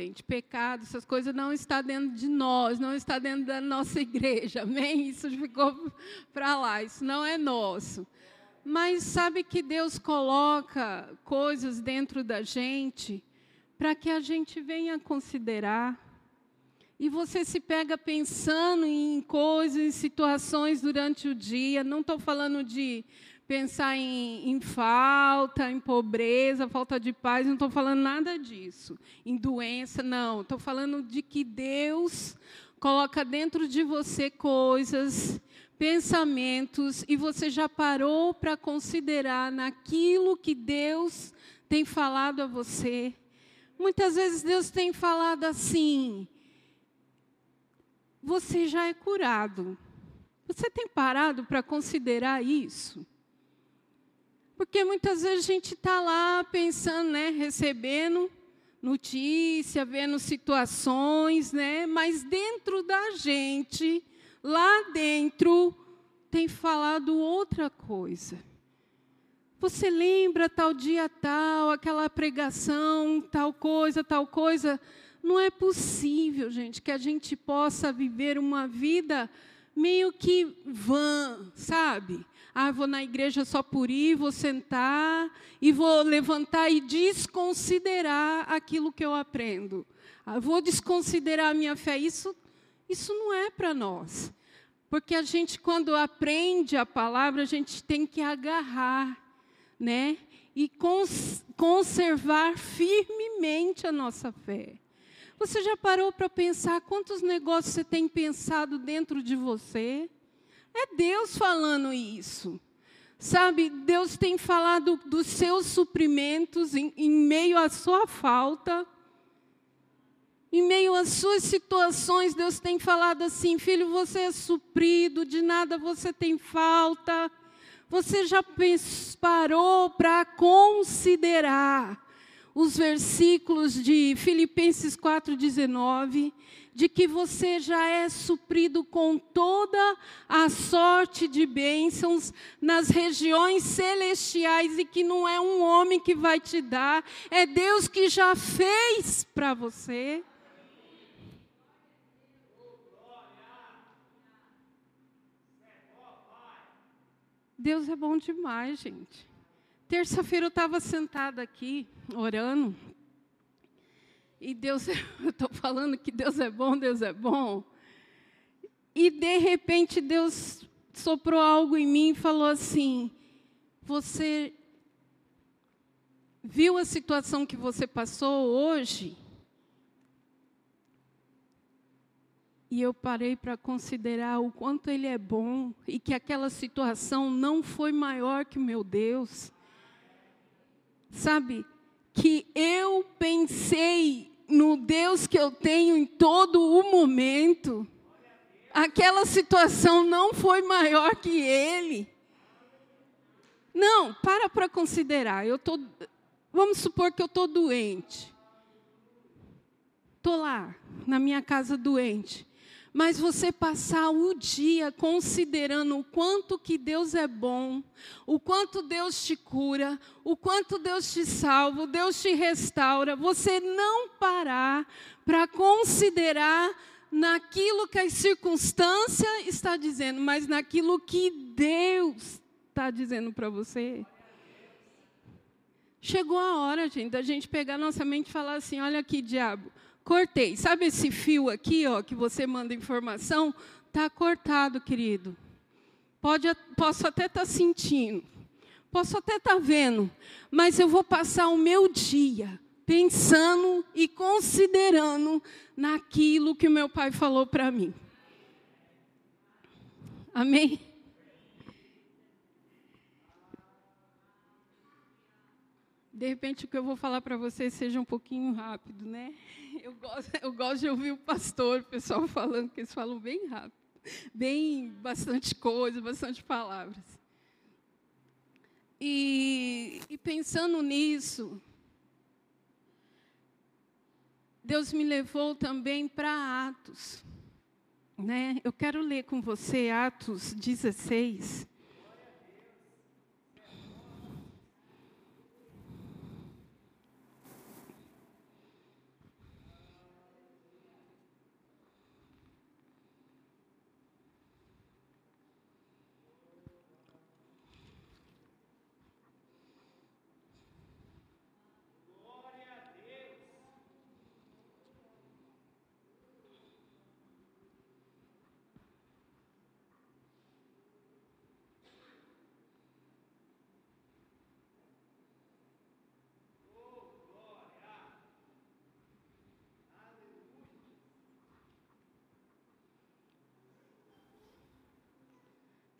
gente, pecado, essas coisas não está dentro de nós, não está dentro da nossa igreja, amém? Isso ficou para lá, isso não é nosso. Mas sabe que Deus coloca coisas dentro da gente para que a gente venha considerar. E você se pega pensando em coisas, em situações durante o dia. Não estou falando de pensar em, em, falta, em pobreza, falta de paz, não estou falando nada disso. Em doença, não. Estou falando de que Deus coloca dentro de você coisas, pensamentos, e você já parou para considerar naquilo que Deus tem falado a você. Muitas vezes Deus tem falado assim: você já é curado. Você tem parado para considerar isso? Porque muitas vezes a gente está lá pensando, né, recebendo notícia, vendo situações, né, mas dentro da gente, lá dentro, tem falado outra coisa. Você lembra tal dia tal, aquela pregação, tal coisa, tal coisa? Não é possível, gente, que a gente possa viver uma vida meio que vã, sabe? Ah, vou na igreja só por ir, vou sentar e vou levantar e desconsiderar aquilo que eu aprendo. Ah, vou desconsiderar a minha fé. Isso, isso não é para nós. Porque a gente, quando aprende a palavra, a gente tem que agarrar, né? E cons conservar firmemente a nossa fé. Você já parou para pensar quantos negócios você tem pensado dentro de você? É Deus falando isso. Sabe, Deus tem falado dos seus suprimentos em, em meio à sua falta. Em meio às suas situações, Deus tem falado assim: filho, você é suprido, de nada você tem falta. Você já parou para considerar os versículos de Filipenses 4,19, de que você já é suprido com toda a sorte de bênçãos nas regiões celestiais e que não é um homem que vai te dar, é Deus que já fez para você. Deus é bom demais, gente. Terça-feira eu estava sentada aqui, orando. E Deus, eu estou falando que Deus é bom, Deus é bom. E de repente Deus soprou algo em mim e falou assim: Você viu a situação que você passou hoje? E eu parei para considerar o quanto Ele é bom e que aquela situação não foi maior que o meu Deus sabe, que eu pensei no Deus que eu tenho em todo o momento, aquela situação não foi maior que Ele. Não, para para considerar. Eu tô, vamos supor que eu estou doente. Estou lá, na minha casa doente mas você passar o dia considerando o quanto que Deus é bom, o quanto Deus te cura, o quanto Deus te salva, Deus te restaura, você não parar para considerar naquilo que a circunstância está dizendo, mas naquilo que Deus está dizendo para você. Chegou a hora, gente, da gente pegar nossa mente e falar assim: olha aqui, diabo, Cortei. Sabe esse fio aqui, ó, que você manda informação? Tá cortado, querido. Pode, posso até estar tá sentindo, posso até estar tá vendo, mas eu vou passar o meu dia pensando e considerando naquilo que o meu pai falou para mim. Amém? De repente, o que eu vou falar para vocês seja um pouquinho rápido, né? Eu gosto, eu gosto de ouvir o pastor, o pessoal falando, que eles falam bem rápido, bem bastante coisa, bastante palavras. E, e pensando nisso, Deus me levou também para Atos. Né? Eu quero ler com você Atos 16.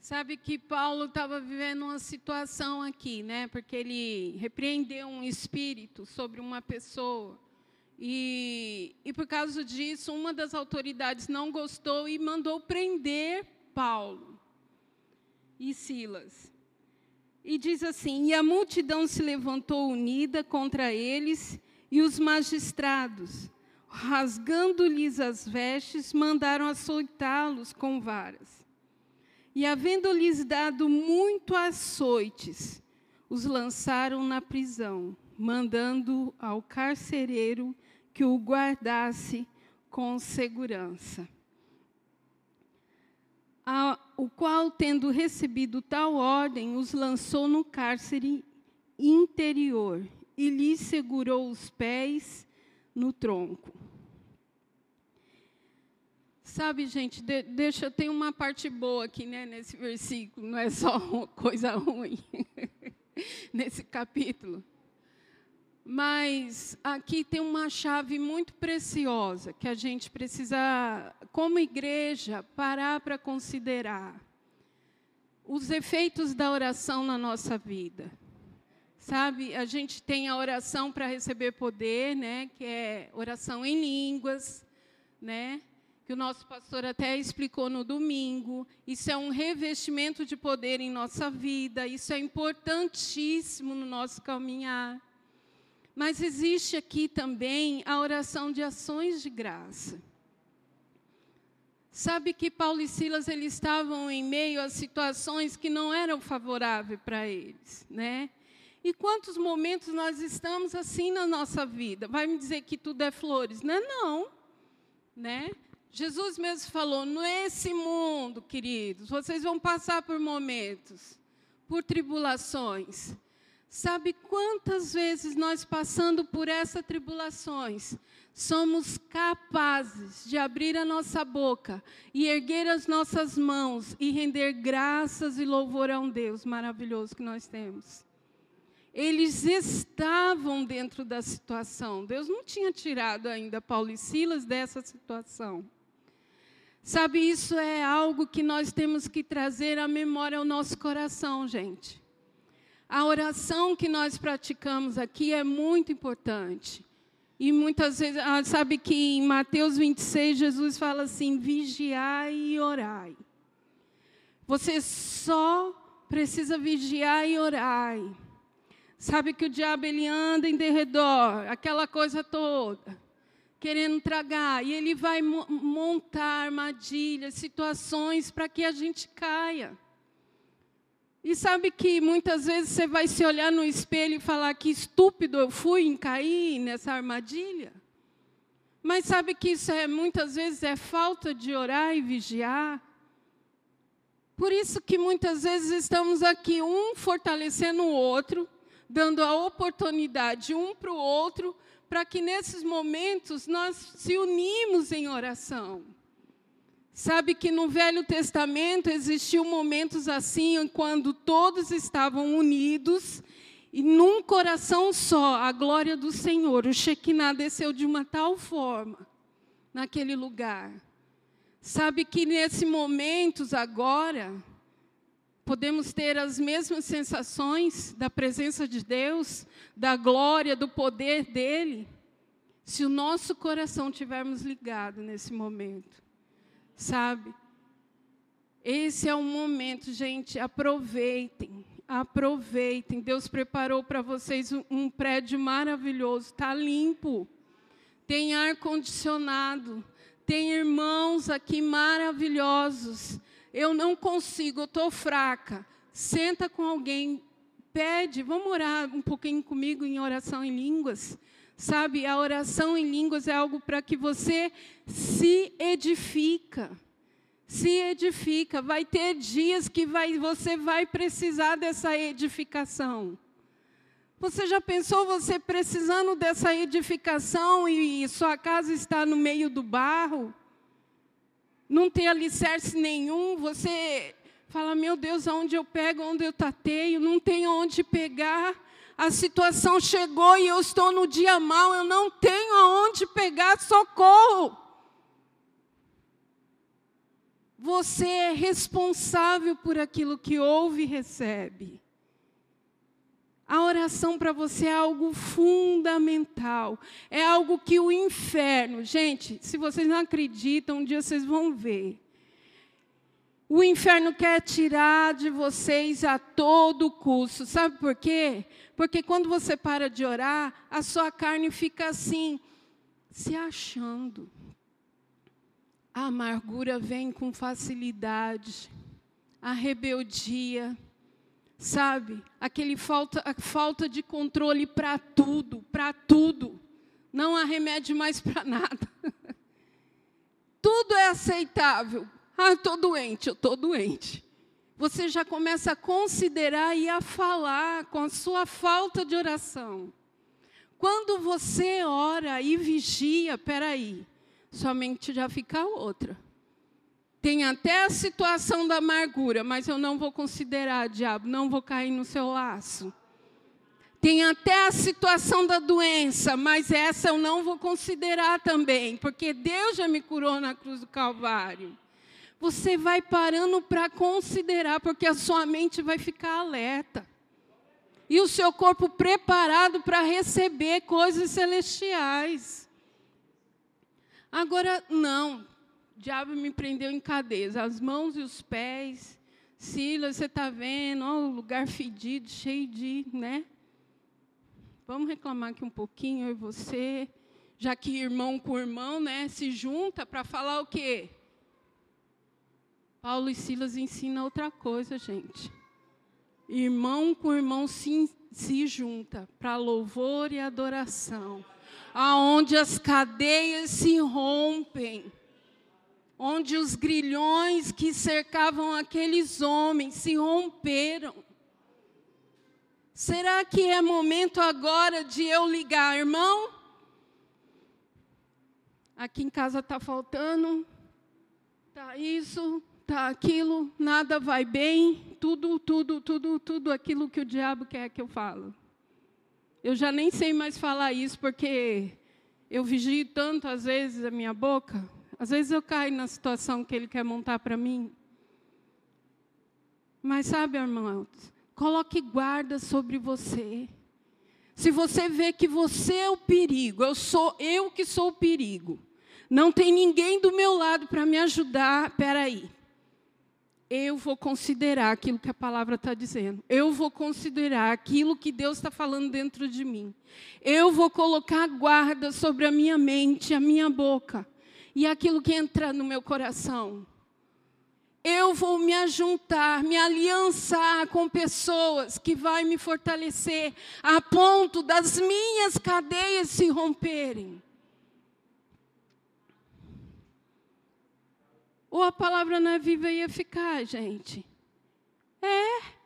Sabe que Paulo estava vivendo uma situação aqui, né? Porque ele repreendeu um espírito sobre uma pessoa. E, e por causa disso, uma das autoridades não gostou e mandou prender Paulo e Silas. E diz assim: E a multidão se levantou unida contra eles, e os magistrados, rasgando-lhes as vestes, mandaram açoitá-los com varas. E, havendo-lhes dado muito açoites, os lançaram na prisão, mandando ao carcereiro que o guardasse com segurança. O qual, tendo recebido tal ordem, os lançou no cárcere interior e lhe segurou os pés no tronco. Sabe, gente, de, deixa, tem uma parte boa aqui né, nesse versículo, não é só coisa ruim nesse capítulo. Mas aqui tem uma chave muito preciosa que a gente precisa, como igreja, parar para considerar. Os efeitos da oração na nossa vida. Sabe, a gente tem a oração para receber poder, né, que é oração em línguas, né? Que o nosso pastor até explicou no domingo. Isso é um revestimento de poder em nossa vida, isso é importantíssimo no nosso caminhar. Mas existe aqui também a oração de ações de graça. Sabe que Paulo e Silas eles estavam em meio a situações que não eram favoráveis para eles, né? E quantos momentos nós estamos assim na nossa vida? Vai me dizer que tudo é flores? Não é não, né? Jesus mesmo falou: nesse mundo, queridos, vocês vão passar por momentos, por tribulações. Sabe quantas vezes nós, passando por essas tribulações, somos capazes de abrir a nossa boca e erguer as nossas mãos e render graças e louvor a um Deus maravilhoso que nós temos? Eles estavam dentro da situação. Deus não tinha tirado ainda Paulo e Silas dessa situação. Sabe, isso é algo que nós temos que trazer à memória ao nosso coração, gente. A oração que nós praticamos aqui é muito importante. E muitas vezes, ah, sabe que em Mateus 26, Jesus fala assim: vigiai e orai. Você só precisa vigiar e orar. Sabe que o diabo ele anda em derredor, aquela coisa toda, querendo tragar, e ele vai montar armadilhas, situações para que a gente caia. E sabe que muitas vezes você vai se olhar no espelho e falar que estúpido eu fui em cair nessa armadilha? Mas sabe que isso é muitas vezes é falta de orar e vigiar? Por isso que muitas vezes estamos aqui um fortalecendo o outro, dando a oportunidade um para o outro, para que nesses momentos nós se unimos em oração. Sabe que no Velho Testamento existiu momentos assim, quando todos estavam unidos e num coração só, a glória do Senhor. O Shekinah desceu de uma tal forma naquele lugar. Sabe que nesses momentos agora, podemos ter as mesmas sensações da presença de Deus, da glória, do poder dEle, se o nosso coração tivermos ligado nesse momento sabe? Esse é o momento, gente, aproveitem, aproveitem. Deus preparou para vocês um, um prédio maravilhoso, está limpo, tem ar condicionado, tem irmãos aqui maravilhosos. Eu não consigo, eu estou fraca. Senta com alguém, pede, vamos orar um pouquinho comigo em oração em línguas. Sabe, a oração em línguas é algo para que você se edifica. Se edifica. Vai ter dias que vai, você vai precisar dessa edificação. Você já pensou você precisando dessa edificação e sua casa está no meio do barro? Não tem alicerce nenhum, você fala, meu Deus, aonde eu pego, onde eu tateio, não tem onde pegar a situação chegou e eu estou no dia mal, eu não tenho aonde pegar socorro. Você é responsável por aquilo que ouve e recebe. A oração para você é algo fundamental. É algo que o inferno, gente, se vocês não acreditam, um dia vocês vão ver. O inferno quer tirar de vocês a todo custo. Sabe por quê? Porque quando você para de orar, a sua carne fica assim, se achando. A amargura vem com facilidade, a rebeldia, sabe? Aquele falta, a falta de controle para tudo, para tudo. Não há remédio mais para nada. tudo é aceitável. Ah, estou doente, eu estou doente. Você já começa a considerar e a falar com a sua falta de oração. Quando você ora e vigia, peraí, sua mente já fica outra. Tem até a situação da amargura, mas eu não vou considerar, diabo, não vou cair no seu laço. Tem até a situação da doença, mas essa eu não vou considerar também, porque Deus já me curou na cruz do Calvário. Você vai parando para considerar, porque a sua mente vai ficar alerta. E o seu corpo preparado para receber coisas celestiais. Agora, não. O diabo me prendeu em cadeias, as mãos e os pés. Silas, você está vendo, oh, o lugar fedido, cheio de, né? Vamos reclamar aqui um pouquinho, eu e você. Já que irmão com irmão, né, se junta para falar o quê? Paulo e Silas ensinam outra coisa, gente. Irmão com irmão se, se junta para louvor e adoração aonde as cadeias se rompem, onde os grilhões que cercavam aqueles homens se romperam. Será que é momento agora de eu ligar, irmão? Aqui em casa está faltando, está isso, está aquilo, nada vai bem, tudo, tudo, tudo, tudo aquilo que o diabo quer que eu falo. Eu já nem sei mais falar isso, porque eu vigio tanto, às vezes, a minha boca. Às vezes eu caio na situação que ele quer montar para mim. Mas sabe, irmãos, coloque guarda sobre você. Se você vê que você é o perigo, eu sou eu que sou o perigo. Não tem ninguém do meu lado para me ajudar. Espera aí eu vou considerar aquilo que a palavra está dizendo. Eu vou considerar aquilo que Deus está falando dentro de mim. Eu vou colocar guarda sobre a minha mente, a minha boca e aquilo que entra no meu coração. Eu vou me ajuntar, me aliançar com pessoas que vai me fortalecer a ponto das minhas cadeias se romperem. Ou a palavra não é viva e eficaz, gente? É.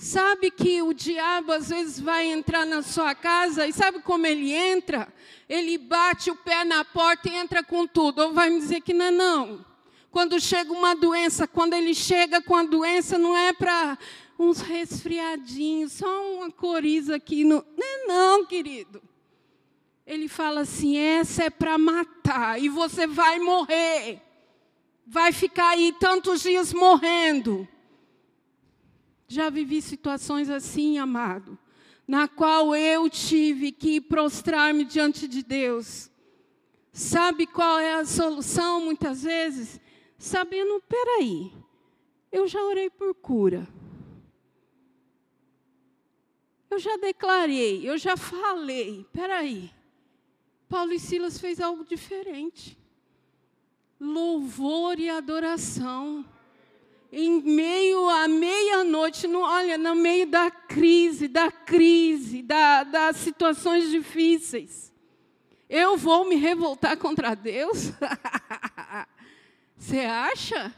Sabe que o diabo às vezes vai entrar na sua casa e sabe como ele entra? Ele bate o pé na porta e entra com tudo. Ou vai me dizer que não é não. Quando chega uma doença, quando ele chega com a doença, não é para uns resfriadinhos, só uma coriza aqui. No... Não é não, querido. Ele fala assim: essa é para matar e você vai morrer vai ficar aí tantos dias morrendo. Já vivi situações assim, amado, na qual eu tive que prostrar-me diante de Deus. Sabe qual é a solução muitas vezes? Sabendo, peraí, eu já orei por cura. Eu já declarei, eu já falei, peraí. Paulo e Silas fez algo diferente louvor e adoração. Em meio à meia-noite, olha, no meio da crise, da crise, da, das situações difíceis, eu vou me revoltar contra Deus? Você acha?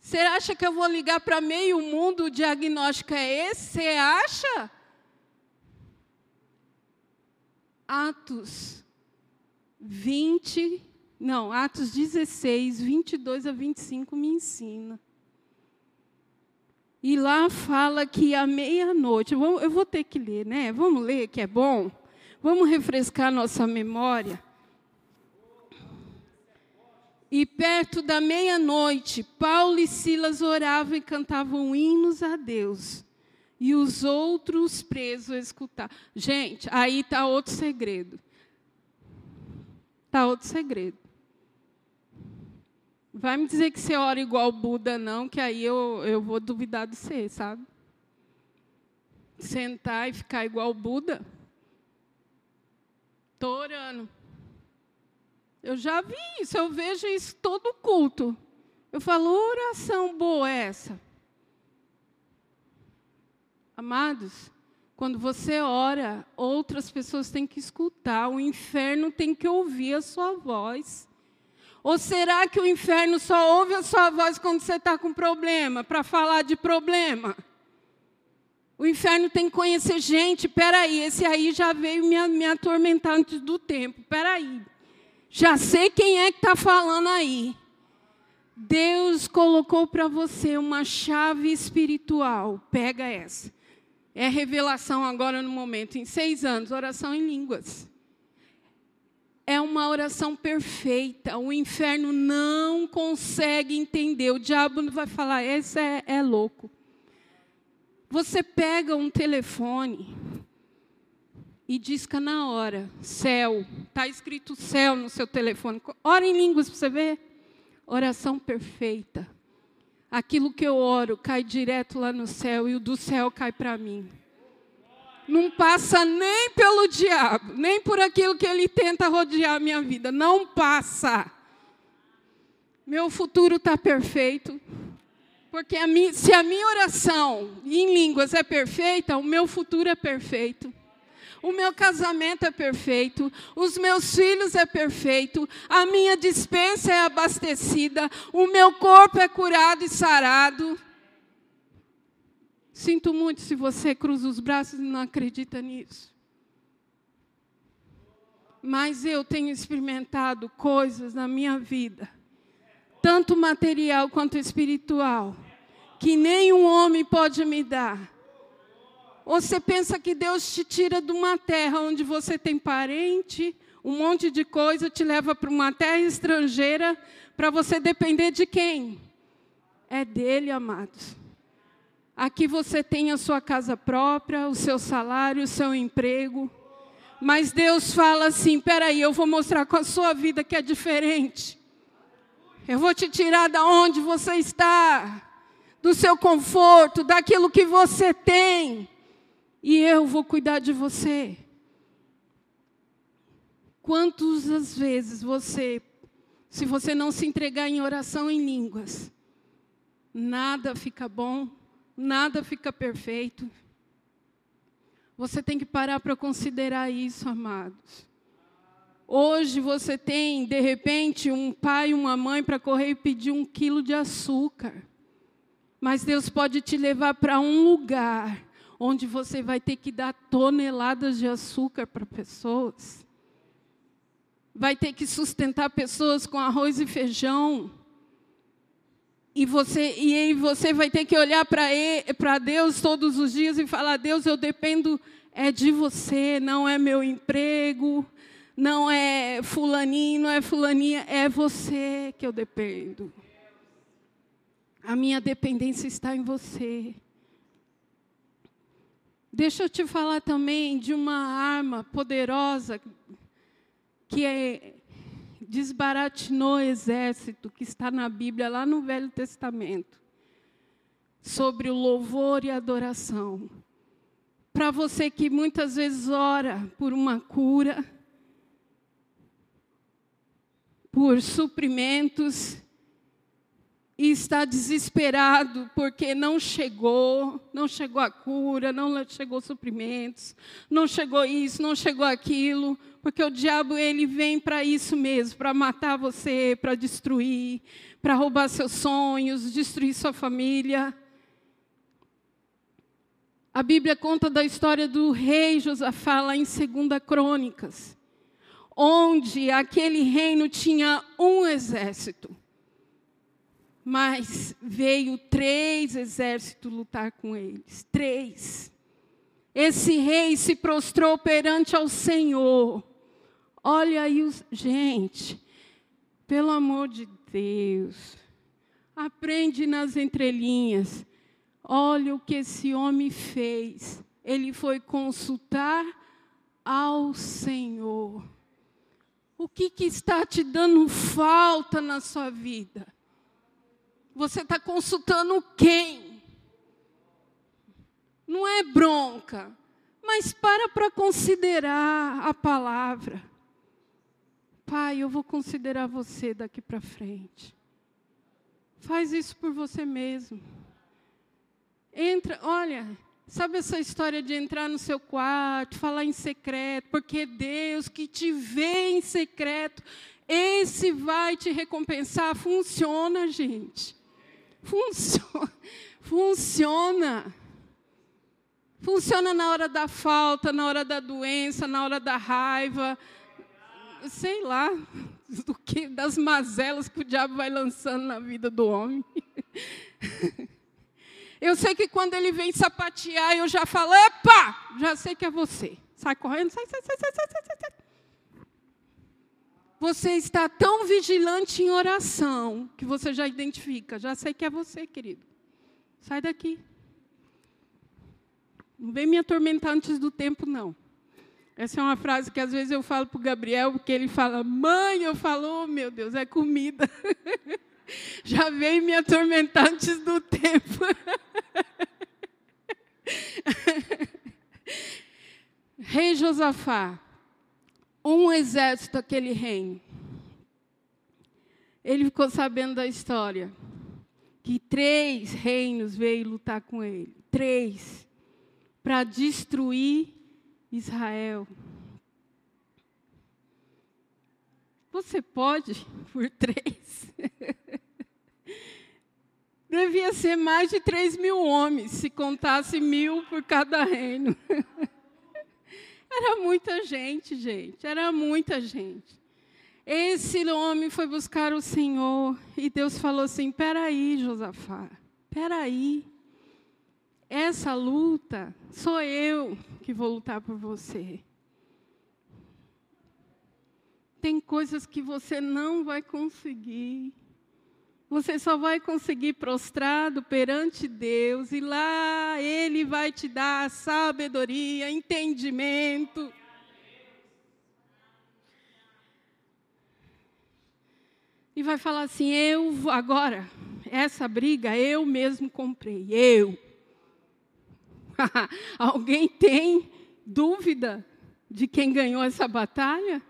Você acha que eu vou ligar para meio mundo, o diagnóstico é esse? Você acha? Atos 20, não, Atos 16, 22 a 25 me ensina. E lá fala que à meia-noite, eu vou ter que ler, né? Vamos ler, que é bom. Vamos refrescar nossa memória. E perto da meia-noite, Paulo e Silas oravam e cantavam hinos a Deus. E os outros presos escutavam. Gente, aí está outro segredo. Está outro segredo. Vai me dizer que você ora igual Buda, não, que aí eu, eu vou duvidar de você, sabe? Sentar e ficar igual Buda. Estou orando. Eu já vi isso, eu vejo isso todo culto. Eu falo, oração boa é essa. Amados, quando você ora, outras pessoas têm que escutar, o inferno tem que ouvir a sua voz. Ou será que o inferno só ouve a sua voz quando você está com problema, para falar de problema? O inferno tem que conhecer gente, peraí, esse aí já veio me, me atormentar antes do tempo, peraí. Já sei quem é que está falando aí. Deus colocou para você uma chave espiritual. Pega essa. É revelação agora no momento. Em seis anos, oração em línguas. É uma oração perfeita. O inferno não consegue entender. O diabo vai falar: esse é, é louco. Você pega um telefone e disca na hora, céu. Está escrito céu no seu telefone. Ora em línguas para você ver. Oração perfeita. Aquilo que eu oro cai direto lá no céu e o do céu cai para mim. Não passa nem pelo diabo, nem por aquilo que ele tenta rodear a minha vida. Não passa. Meu futuro está perfeito. Porque a se a minha oração em línguas é perfeita, o meu futuro é perfeito o meu casamento é perfeito, os meus filhos é perfeito, a minha dispensa é abastecida, o meu corpo é curado e sarado. Sinto muito se você cruza os braços e não acredita nisso. Mas eu tenho experimentado coisas na minha vida, tanto material quanto espiritual, que nenhum homem pode me dar ou você pensa que Deus te tira de uma terra onde você tem parente, um monte de coisa, te leva para uma terra estrangeira para você depender de quem? É dele, amados. Aqui você tem a sua casa própria, o seu salário, o seu emprego. Mas Deus fala assim: peraí, eu vou mostrar com a sua vida que é diferente. Eu vou te tirar da onde você está, do seu conforto, daquilo que você tem e eu vou cuidar de você. Quantas vezes você, se você não se entregar em oração em línguas, nada fica bom, nada fica perfeito. Você tem que parar para considerar isso, amados. Hoje você tem, de repente, um pai, uma mãe para correr e pedir um quilo de açúcar. Mas Deus pode te levar para um lugar onde você vai ter que dar toneladas de açúcar para pessoas. Vai ter que sustentar pessoas com arroz e feijão. E você, e você vai ter que olhar para Deus todos os dias e falar: Deus, eu dependo é de você, não é meu emprego, não é fulaninho, não é fulaninha, é você que eu dependo. A minha dependência está em você. Deixa eu te falar também de uma arma poderosa que é, desbaratinou o exército, que está na Bíblia, lá no Velho Testamento, sobre o louvor e adoração. Para você que muitas vezes ora por uma cura, por suprimentos, e está desesperado porque não chegou, não chegou a cura, não chegou suprimentos, não chegou isso, não chegou aquilo, porque o diabo ele vem para isso mesmo, para matar você, para destruir, para roubar seus sonhos, destruir sua família. A Bíblia conta da história do rei Josafá lá em 2 Crônicas, onde aquele reino tinha um exército mas veio três exércitos lutar com eles. Três. Esse rei se prostrou perante ao Senhor. Olha aí, os... gente. pelo amor de Deus, aprende nas entrelinhas. Olha o que esse homem fez. Ele foi consultar ao Senhor. O que, que está te dando falta na sua vida? Você está consultando quem? Não é bronca, mas para para considerar a palavra. Pai, eu vou considerar você daqui para frente. Faz isso por você mesmo. Entra, olha, sabe essa história de entrar no seu quarto, falar em secreto, porque Deus que te vê em secreto, esse vai te recompensar. Funciona, gente. Funciona. Funciona. Funciona na hora da falta, na hora da doença, na hora da raiva, sei lá, do que, das mazelas que o diabo vai lançando na vida do homem. Eu sei que quando ele vem sapatear, eu já falo, epa, já sei que é você. Sai correndo, sai, sai, sai, sai, sai, sai, sai. Você está tão vigilante em oração que você já identifica, já sei que é você, querido. Sai daqui. Não vem me atormentar antes do tempo, não. Essa é uma frase que às vezes eu falo para o Gabriel, porque ele fala, mãe, eu falo, oh, meu Deus, é comida. Já veio me atormentar antes do tempo. Rei Josafá, um exército daquele reino. Ele ficou sabendo da história. Que três reinos veio lutar com ele. Três. Para destruir Israel. Você pode por três? Devia ser mais de três mil homens, se contasse mil por cada reino. Era muita gente, gente, era muita gente. Esse homem foi buscar o Senhor e Deus falou assim: peraí, Josafá, peraí. Essa luta sou eu que vou lutar por você. Tem coisas que você não vai conseguir. Você só vai conseguir prostrado perante Deus e lá Ele vai te dar sabedoria, entendimento. E vai falar assim: eu agora, essa briga eu mesmo comprei, eu. Alguém tem dúvida de quem ganhou essa batalha?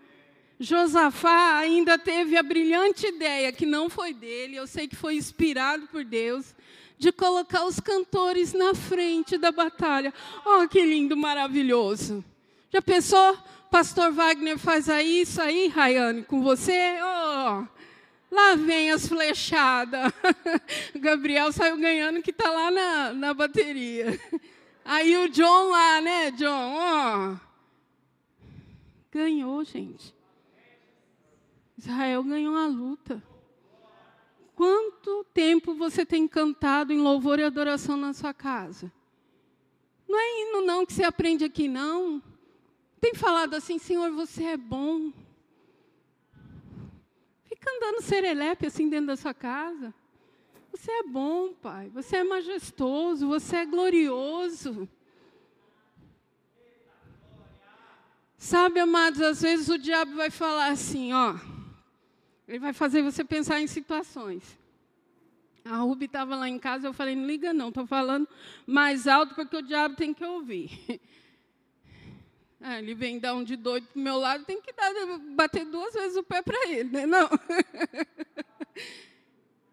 Josafá ainda teve a brilhante ideia, que não foi dele, eu sei que foi inspirado por Deus, de colocar os cantores na frente da batalha. Oh, que lindo, maravilhoso. Já pensou? Pastor Wagner faz aí isso aí, Rayane, com você? Oh, lá vem as flechadas. Gabriel saiu ganhando que está lá na, na bateria. Aí o John lá, né, John? Oh. Ganhou, gente. Israel ganhou a luta. Quanto tempo você tem cantado em louvor e adoração na sua casa? Não é hino não que você aprende aqui, não. Tem falado assim, Senhor, você é bom. Fica andando serelepe assim dentro da sua casa. Você é bom, Pai. Você é majestoso. Você é glorioso. Sabe, amados, às vezes o diabo vai falar assim, ó. Ele vai fazer você pensar em situações. A Ruby estava lá em casa, eu falei, não liga não, estou falando mais alto porque o diabo tem que ouvir. É, ele vem dar um de doido para o meu lado, tem que dar, bater duas vezes o pé para ele, né? Não.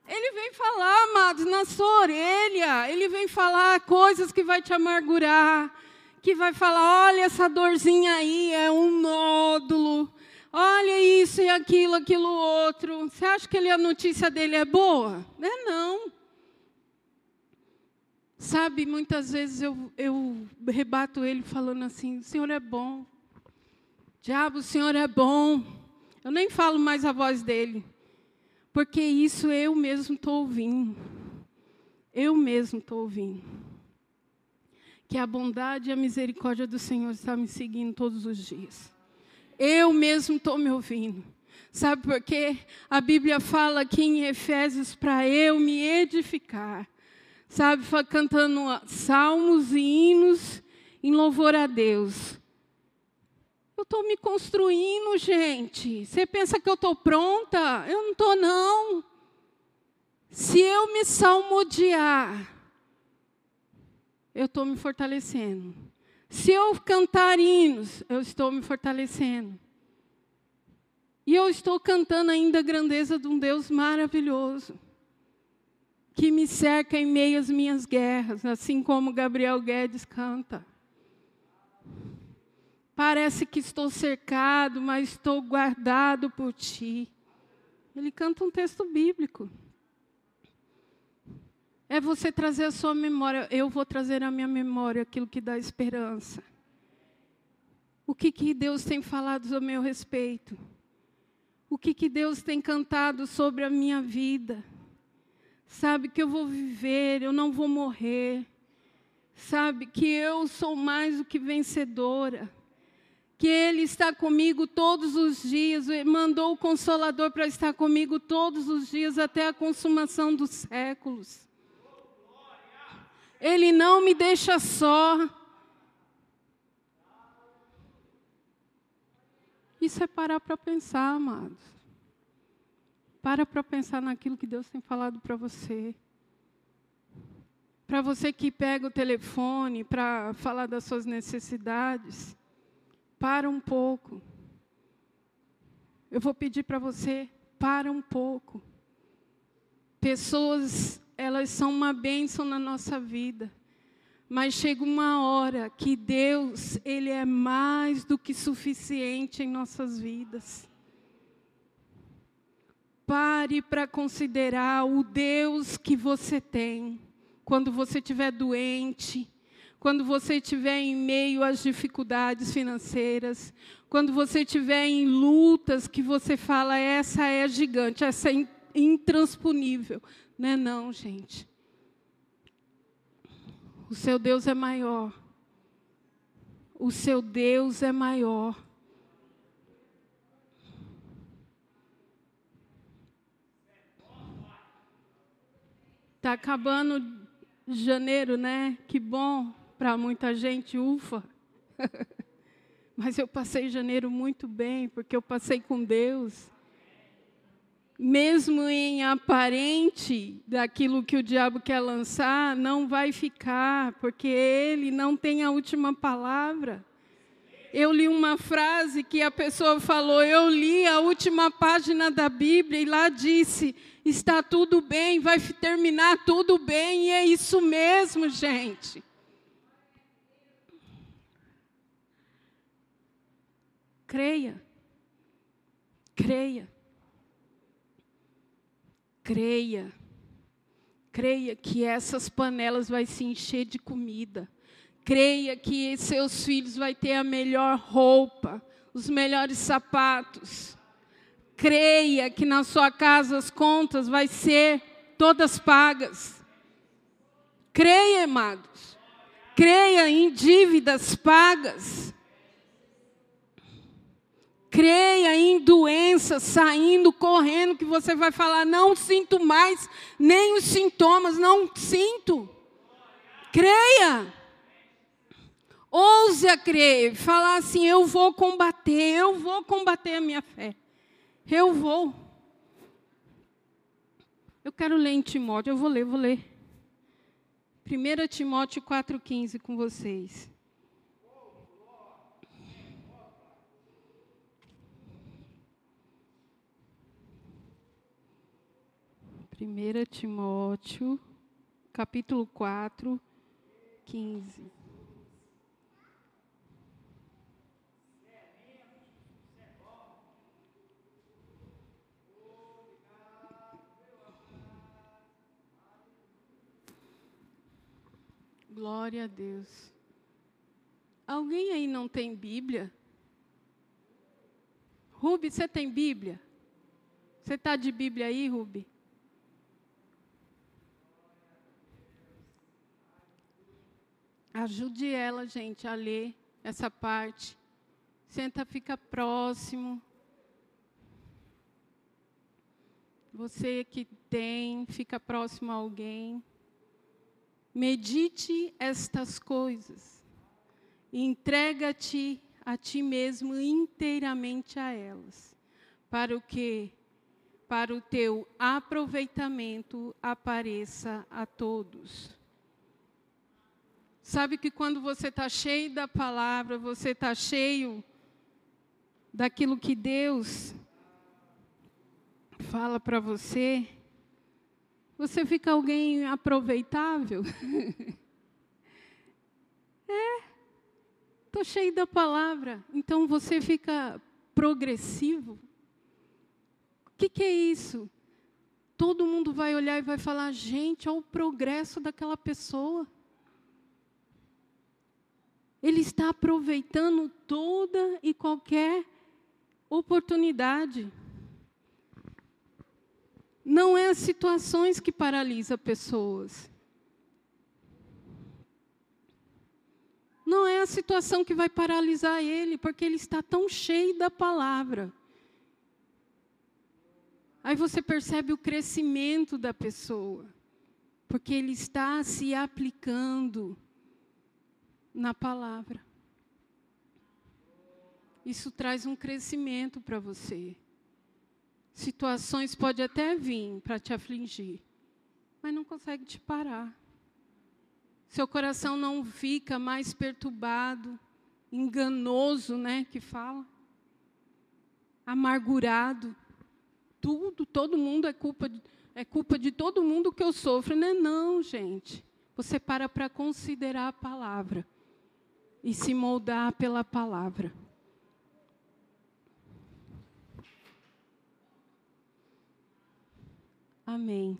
Ele vem falar, amados, na sua orelha. Ele vem falar coisas que vai te amargurar. Que vai falar, olha essa dorzinha aí, é um nódulo. Olha isso e aquilo, aquilo outro. Você acha que a notícia dele é boa? Não é não. Sabe, muitas vezes eu, eu rebato ele falando assim, o Senhor é bom. Diabo, o Senhor é bom. Eu nem falo mais a voz dele porque isso eu mesmo estou ouvindo. Eu mesmo estou ouvindo. Que a bondade e a misericórdia do Senhor está me seguindo todos os dias. Eu mesmo estou me ouvindo. Sabe por quê? A Bíblia fala aqui em Efésios para eu me edificar. Sabe, cantando salmos e hinos em louvor a Deus. Eu estou me construindo, gente. Você pensa que eu estou pronta? Eu não estou, não. Se eu me salmodiar, eu estou me fortalecendo. Se eu cantar hinos, eu estou me fortalecendo. E eu estou cantando ainda a grandeza de um Deus maravilhoso, que me cerca em meio às minhas guerras, assim como Gabriel Guedes canta. Parece que estou cercado, mas estou guardado por ti. Ele canta um texto bíblico. É você trazer a sua memória. Eu vou trazer à minha memória aquilo que dá esperança. O que, que Deus tem falado a meu respeito? o que, que Deus tem cantado sobre a minha vida. Sabe que eu vou viver, eu não vou morrer. Sabe que eu sou mais do que vencedora. Que Ele está comigo todos os dias, mandou o Consolador para estar comigo todos os dias até a consumação dos séculos. Ele não me deixa só. Isso é parar para pensar, amados. Para para pensar naquilo que Deus tem falado para você. Para você que pega o telefone para falar das suas necessidades, para um pouco. Eu vou pedir para você, para um pouco. Pessoas, elas são uma bênção na nossa vida. Mas chega uma hora que Deus, ele é mais do que suficiente em nossas vidas. Pare para considerar o Deus que você tem quando você estiver doente, quando você estiver em meio às dificuldades financeiras, quando você estiver em lutas que você fala, essa é gigante, essa é intransponível. Não é não, gente. O seu Deus é maior. O seu Deus é maior. Está acabando janeiro, né? Que bom para muita gente, ufa. Mas eu passei janeiro muito bem, porque eu passei com Deus mesmo em aparente daquilo que o diabo quer lançar, não vai ficar, porque ele não tem a última palavra. Eu li uma frase que a pessoa falou, eu li a última página da Bíblia e lá disse: está tudo bem, vai terminar tudo bem, e é isso mesmo, gente. Creia. Creia. Creia. Creia que essas panelas vai se encher de comida. Creia que seus filhos vai ter a melhor roupa, os melhores sapatos. Creia que na sua casa as contas vai ser todas pagas. Creia, amados. Creia em dívidas pagas. Creia em doenças saindo, correndo, que você vai falar: não sinto mais nem os sintomas, não sinto. Creia. Ouse a crer, falar assim: eu vou combater, eu vou combater a minha fé. Eu vou. Eu quero ler em Timóteo, eu vou ler, vou ler. 1 Timóteo 4,15 com vocês. 1 Timóteo, capítulo 4, 15. Glória a Deus. Alguém aí não tem Bíblia? Rubi, você tem Bíblia? Você está de Bíblia aí, Rubi? Ajude ela, gente, a ler essa parte. Senta, fica próximo. Você que tem, fica próximo a alguém. Medite estas coisas. Entrega-te a ti mesmo inteiramente a elas, para o que para o teu aproveitamento apareça a todos. Sabe que quando você está cheio da palavra, você está cheio daquilo que Deus fala para você, você fica alguém aproveitável. é, estou cheio da palavra, então você fica progressivo. O que, que é isso? Todo mundo vai olhar e vai falar, gente, olha o progresso daquela pessoa. Ele está aproveitando toda e qualquer oportunidade. Não é as situações que paralisam pessoas. Não é a situação que vai paralisar ele, porque ele está tão cheio da palavra. Aí você percebe o crescimento da pessoa, porque ele está se aplicando na palavra. Isso traz um crescimento para você. Situações podem até vir para te afligir, mas não consegue te parar. Seu coração não fica mais perturbado, enganoso, né, que fala. Amargurado. Tudo, todo mundo é culpa de, é culpa de todo mundo que eu sofro, não é não, gente. Você para para considerar a palavra e se moldar pela palavra. Amém.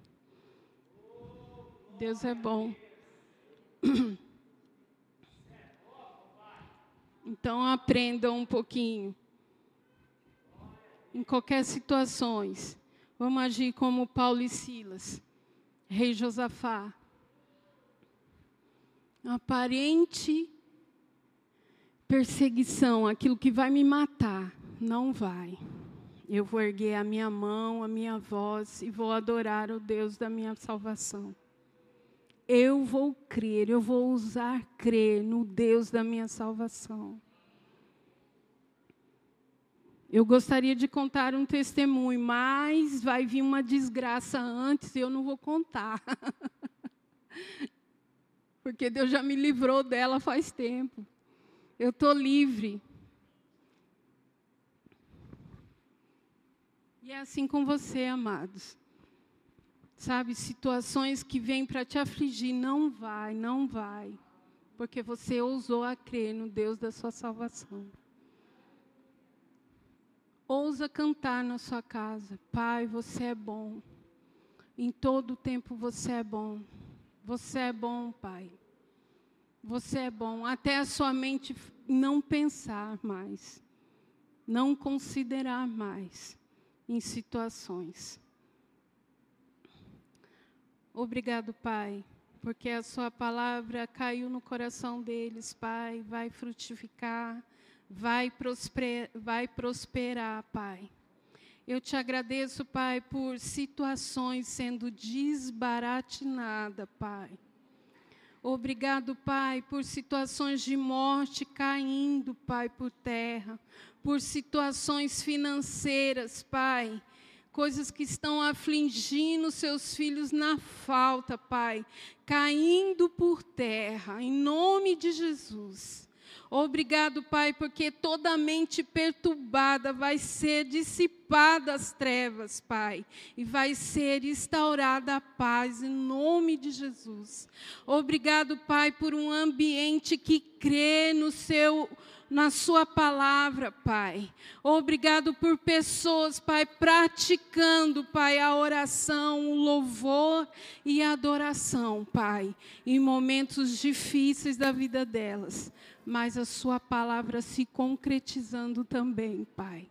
Deus é bom. Então aprendam um pouquinho. Em qualquer situações, vamos agir como Paulo e Silas, rei Josafá. Aparente perseguição, aquilo que vai me matar, não vai. Eu vou erguer a minha mão, a minha voz e vou adorar o Deus da minha salvação. Eu vou crer, eu vou usar crer no Deus da minha salvação. Eu gostaria de contar um testemunho, mas vai vir uma desgraça antes e eu não vou contar. Porque Deus já me livrou dela faz tempo. Eu estou livre. E é assim com você, amados. Sabe, situações que vêm para te afligir, não vai, não vai. Porque você ousou a crer no Deus da sua salvação. Ousa cantar na sua casa. Pai, você é bom. Em todo o tempo você é bom. Você é bom, Pai. Você é bom. Até a sua mente não pensar mais. Não considerar mais em situações. Obrigado, Pai, porque a Sua palavra caiu no coração deles, Pai, vai frutificar, vai prosperar, vai prosperar, Pai. Eu te agradeço, Pai, por situações sendo desbaratinadas, Pai. Obrigado, Pai, por situações de morte caindo, Pai, por terra, por situações financeiras, Pai, coisas que estão afligindo seus filhos na falta, Pai, caindo por terra, em nome de Jesus. Obrigado, Pai, porque toda mente perturbada vai ser dissipada as trevas, Pai, e vai ser instaurada a paz em nome de Jesus. Obrigado, Pai, por um ambiente que crê no seu na Sua palavra, Pai. Obrigado por pessoas, Pai, praticando, Pai, a oração, o louvor e a adoração, Pai, em momentos difíceis da vida delas, mas a Sua palavra se concretizando também, Pai.